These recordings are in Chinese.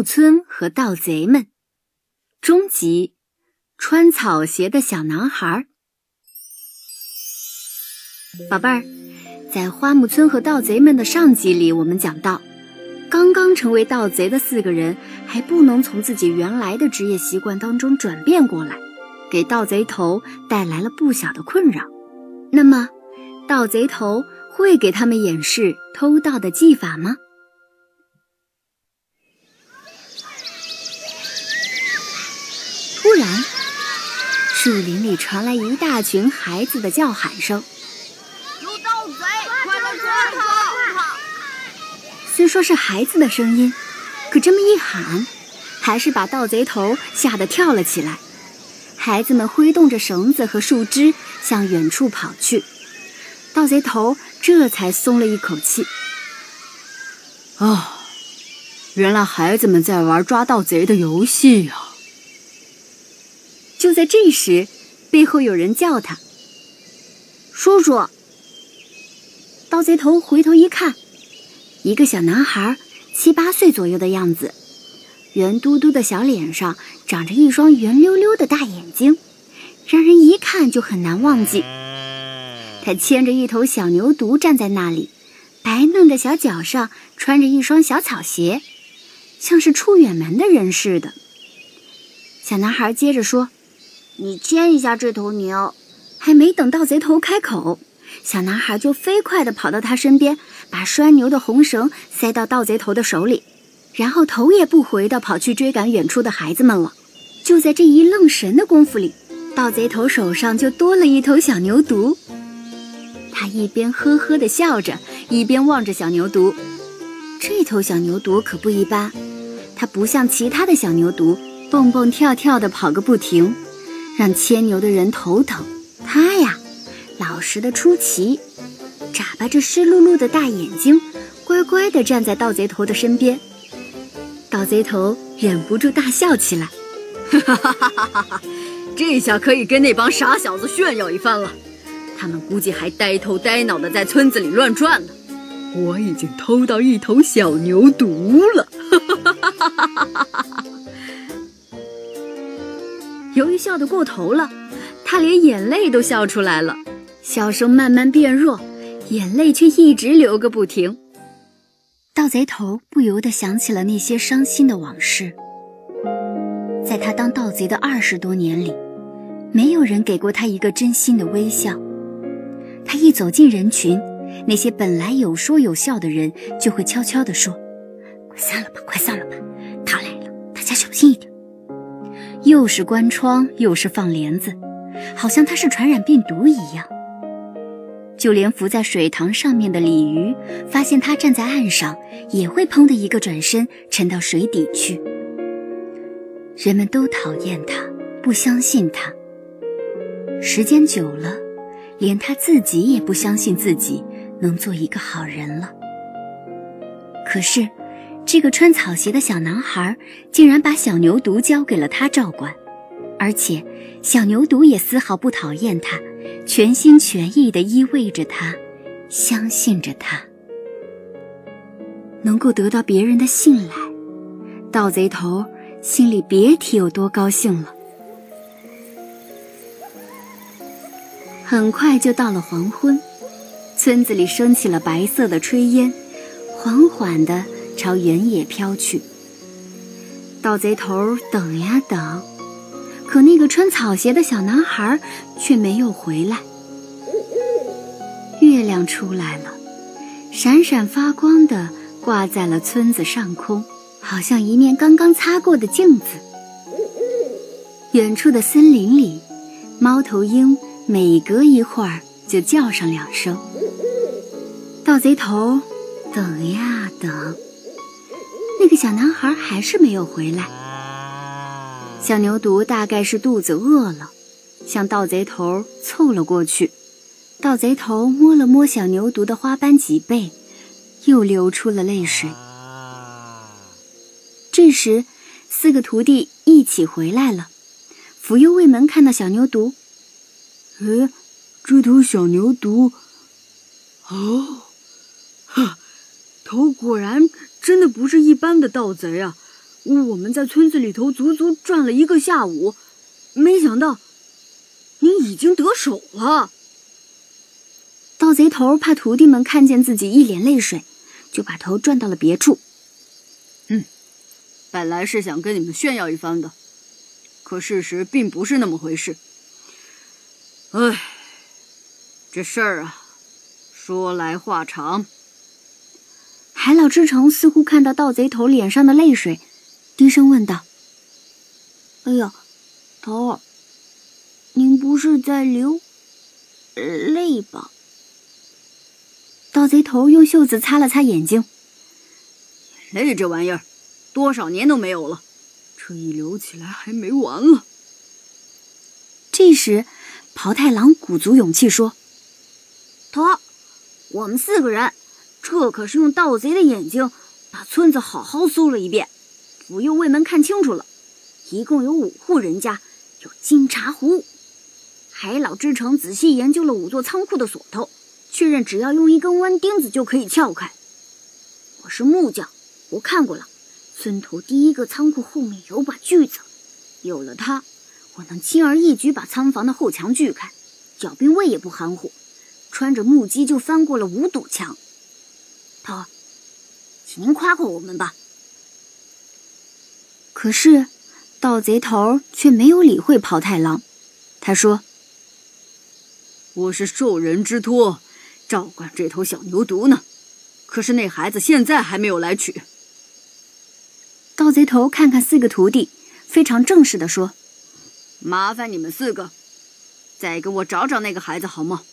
木村和盗贼们，终极穿草鞋的小男孩。宝贝儿，在花木村和盗贼们的上集里，我们讲到，刚刚成为盗贼的四个人还不能从自己原来的职业习惯当中转变过来，给盗贼头带来了不小的困扰。那么，盗贼头会给他们演示偷盗的技法吗？然，树林里传来一大群孩子的叫喊声。有盗贼，快来抓他！虽说是孩子的声音，可这么一喊，还是把盗贼头吓得跳了起来。孩子们挥动着绳子和树枝向远处跑去，盗贼头这才松了一口气。啊，原来孩子们在玩抓盗贼的游戏呀！就在这时，背后有人叫他：“叔叔！”盗贼头回头一看，一个小男孩，七八岁左右的样子，圆嘟嘟的小脸上长着一双圆溜溜的大眼睛，让人一看就很难忘记。他牵着一头小牛犊站在那里，白嫩的小脚上穿着一双小草鞋，像是出远门的人似的。小男孩接着说。你牵一下这头牛，还没等盗贼头开口，小男孩就飞快地跑到他身边，把拴牛的红绳塞到盗贼头的手里，然后头也不回地跑去追赶远处的孩子们了。就在这一愣神的功夫里，盗贼头手上就多了一头小牛犊。他一边呵呵地笑着，一边望着小牛犊。这头小牛犊可不一般，它不像其他的小牛犊，蹦蹦跳跳地跑个不停。让牵牛的人头疼。他呀，老实的出奇，眨巴着湿漉漉的大眼睛，乖乖地站在盗贼头的身边。盗贼头忍不住大笑起来，哈哈哈哈哈！这下可以跟那帮傻小子炫耀一番了。他们估计还呆头呆脑的在村子里乱转呢。我已经偷到一头小牛犊了，笑得过头了，他连眼泪都笑出来了，笑声慢慢变弱，眼泪却一直流个不停。盗贼头不由得想起了那些伤心的往事。在他当盗贼的二十多年里，没有人给过他一个真心的微笑。他一走进人群，那些本来有说有笑的人就会悄悄地说：“快散了吧，快散了吧，他来了，大家小心一点。”又是关窗，又是放帘子，好像它是传染病毒一样。就连浮在水塘上面的鲤鱼，发现它站在岸上，也会砰的一个转身沉到水底去。人们都讨厌他，不相信他。时间久了，连他自己也不相信自己能做一个好人了。可是。这个穿草鞋的小男孩竟然把小牛犊交给了他照管，而且小牛犊也丝毫不讨厌他，全心全意地依偎着他，相信着他。能够得到别人的信赖，盗贼头心里别提有多高兴了。很快就到了黄昏，村子里升起了白色的炊烟，缓缓地。朝原野飘去。盗贼头等呀等，可那个穿草鞋的小男孩却没有回来。月亮出来了，闪闪发光的挂在了村子上空，好像一面刚刚擦过的镜子。远处的森林里，猫头鹰每隔一会儿就叫上两声。盗贼头等呀等。那个小男孩还是没有回来。小牛犊大概是肚子饿了，向盗贼头凑了过去。盗贼头摸了摸小牛犊的花斑脊背，又流出了泪水。这时，四个徒弟一起回来了。福佑卫门看到小牛犊，哎，这头小牛犊，哦，哈，头果然。真的不是一般的盗贼啊！我们在村子里头足足转了一个下午，没想到您已经得手了。盗贼头怕徒弟们看见自己一脸泪水，就把头转到了别处。嗯，本来是想跟你们炫耀一番的，可事实并不是那么回事。唉，这事儿啊，说来话长。海老之城似乎看到盗贼头脸上的泪水，低声问道：“哎呀，头儿，您不是在流泪吧？”盗贼头用袖子擦了擦眼睛。泪这玩意儿，多少年都没有了，这一流起来还没完了。这时，袍太郎鼓足勇气说：“头儿，我们四个人，这可是用盗贼的眼睛把村子好好搜了一遍。福佑卫门看清楚了，一共有五户人家有金茶壶。海老之城仔细研究了五座仓库的锁头。”确认只要用一根弯钉子就可以撬开。我是木匠，我看过了，村头第一个仓库后面有把锯子，有了它，我能轻而易举把仓房的后墙锯开。脚兵卫也不含糊，穿着木屐就翻过了五堵墙。头，请您夸夸我们吧。可是，盗贼头却没有理会跑太郎，他说：“我是受人之托。”照管这头小牛犊呢，可是那孩子现在还没有来取。盗贼头看看四个徒弟，非常正式的说：“麻烦你们四个，再给我找找那个孩子好吗？”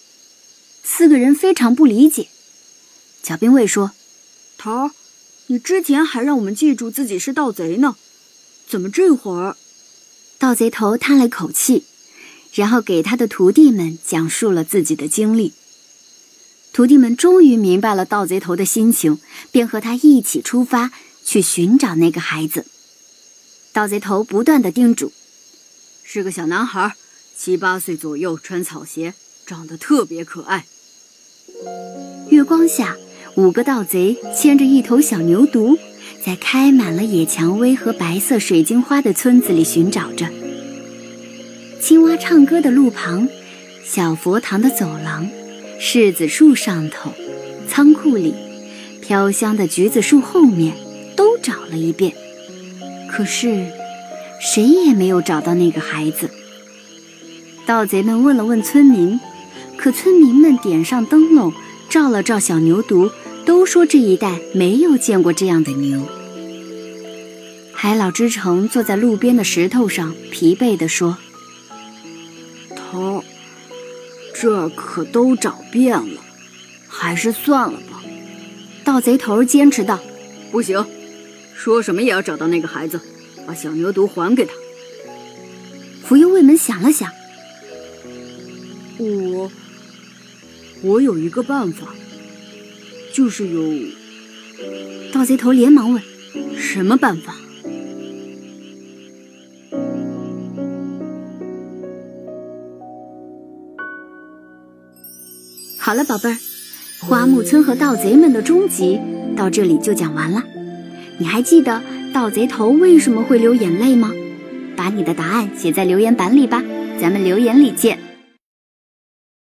四个人非常不理解。小兵卫说：“头儿，你之前还让我们记住自己是盗贼呢，怎么这会儿？”盗贼头叹了口气，然后给他的徒弟们讲述了自己的经历。徒弟们终于明白了盗贼头的心情，便和他一起出发去寻找那个孩子。盗贼头不断的叮嘱：“是个小男孩，七八岁左右，穿草鞋，长得特别可爱。”月光下，五个盗贼牵着一头小牛犊，在开满了野蔷薇和白色水晶花的村子里寻找着。青蛙唱歌的路旁，小佛堂的走廊。柿子树上头，仓库里，飘香的橘子树后面，都找了一遍，可是谁也没有找到那个孩子。盗贼们问了问村民，可村民们点上灯笼，照了照小牛犊，都说这一带没有见过这样的牛。海老之城坐在路边的石头上，疲惫地说：“头。”这可都找遍了，还是算了吧。盗贼头坚持道：“不行，说什么也要找到那个孩子，把小牛犊还给他。”福佑卫门想了想：“我，我有一个办法，就是有……”盗贼头连忙问：“什么办法？”好了，宝贝儿，花木村和盗贼们的终极到这里就讲完了。你还记得盗贼头为什么会流眼泪吗？把你的答案写在留言板里吧，咱们留言里见。